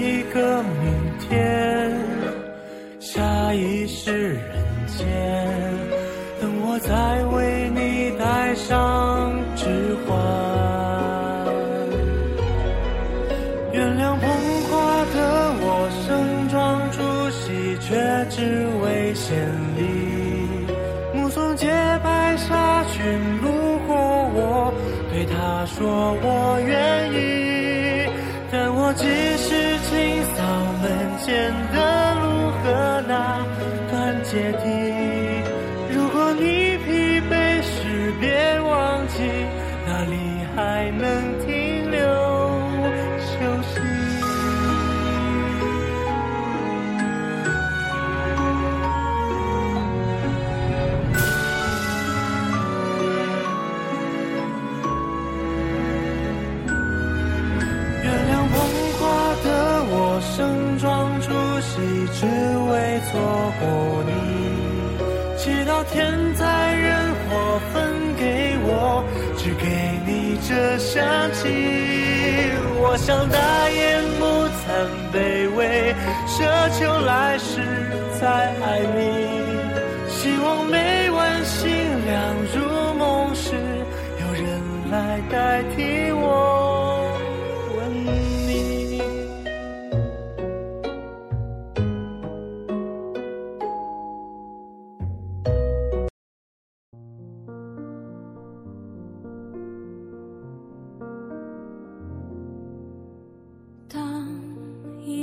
一个明天，下一世人间，等我再为你戴上指环。原谅捧花的我，盛装出席，却只为献礼。目送洁白纱裙路过我，对他说我愿意。但我只是清扫门前的路和那段阶梯。只为错过你。祈祷天灾人祸分给我，只给你这香气。我想大言不惭卑微，奢求来世再爱你。希望每晚星亮入梦时，有人来代替我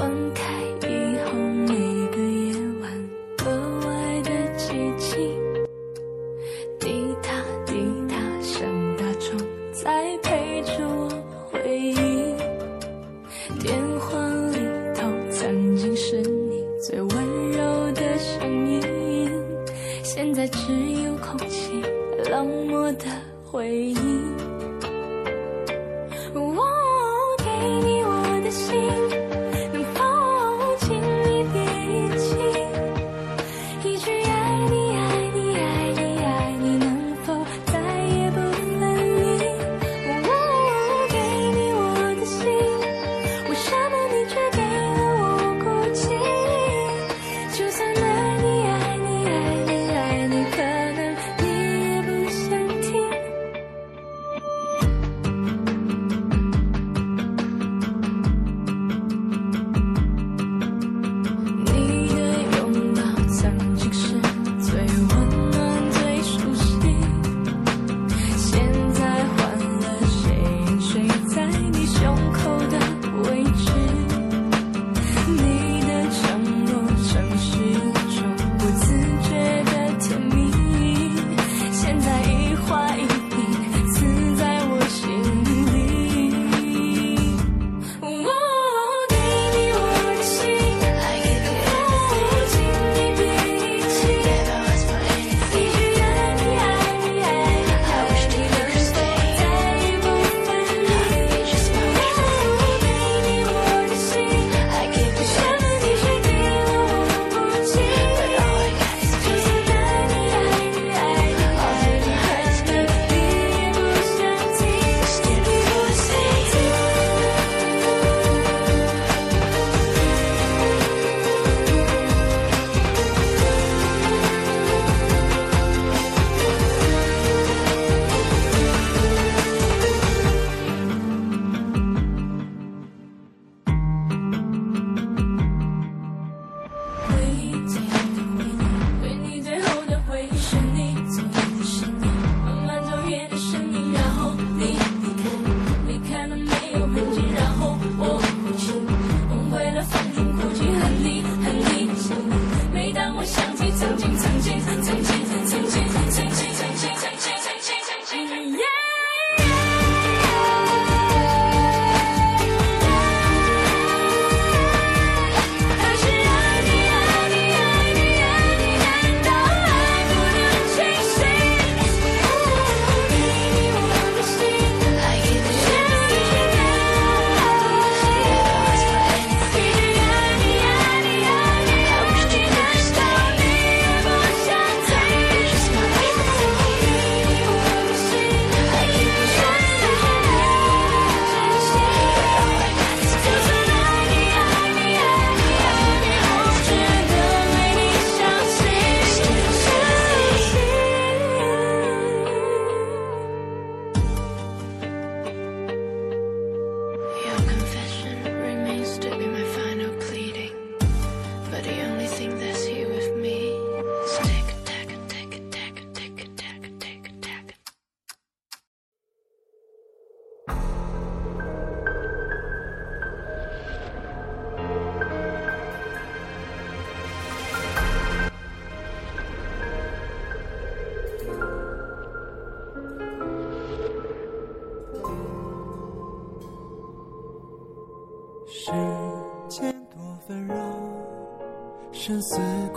one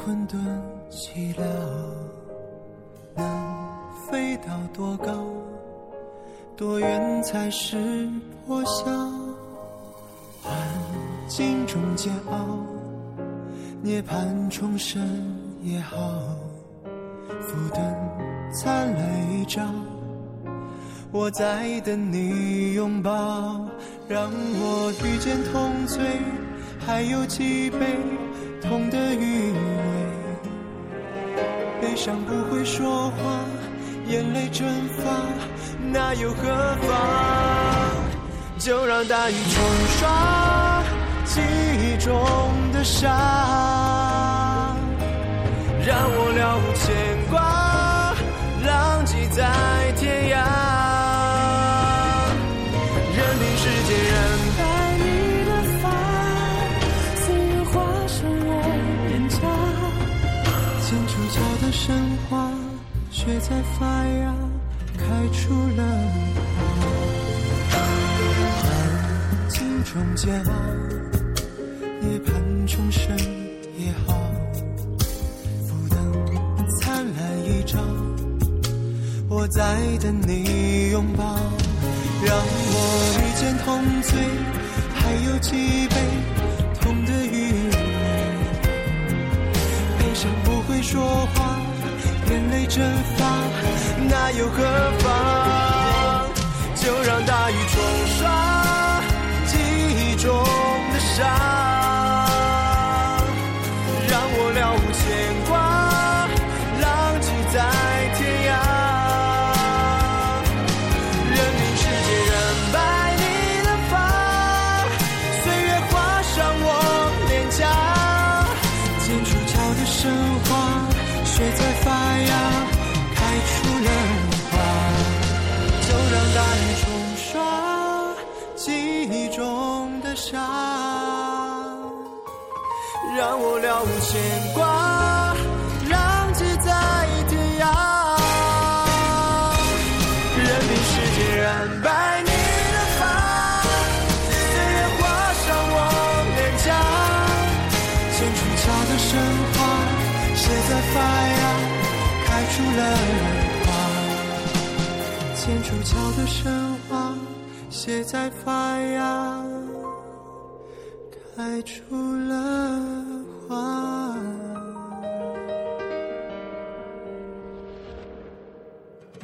困顿寂寥，能飞到多高，多远才是破晓？幻境中煎熬，涅槃重生也好，浮灯灿烂一朝。我在等你拥抱，让我遇见痛醉，还有几杯痛的余。悲伤不会说话，眼泪蒸发，那又何妨？就让大雨冲刷记忆中的伤，让我了解主角的神话却在发芽，开出了花。环境中煎熬，涅槃重生也好。浮灯灿烂一朝，我在等你拥抱。让我遇见同醉，还有几杯眼泪蒸发，那又何妨？就让大雨冲刷记忆中的伤，让我了无牵挂，浪迹在天涯。任凭世界染白你的发，岁月划伤我脸颊，剑出鞘的神话。却在让我了无牵挂，浪迹在天涯。任凭时间染白你的发，岁月划伤我脸颊，剑出鞘的神话。谁在发芽，开出了花。剑出鞘的神话，写在发芽，开出了花。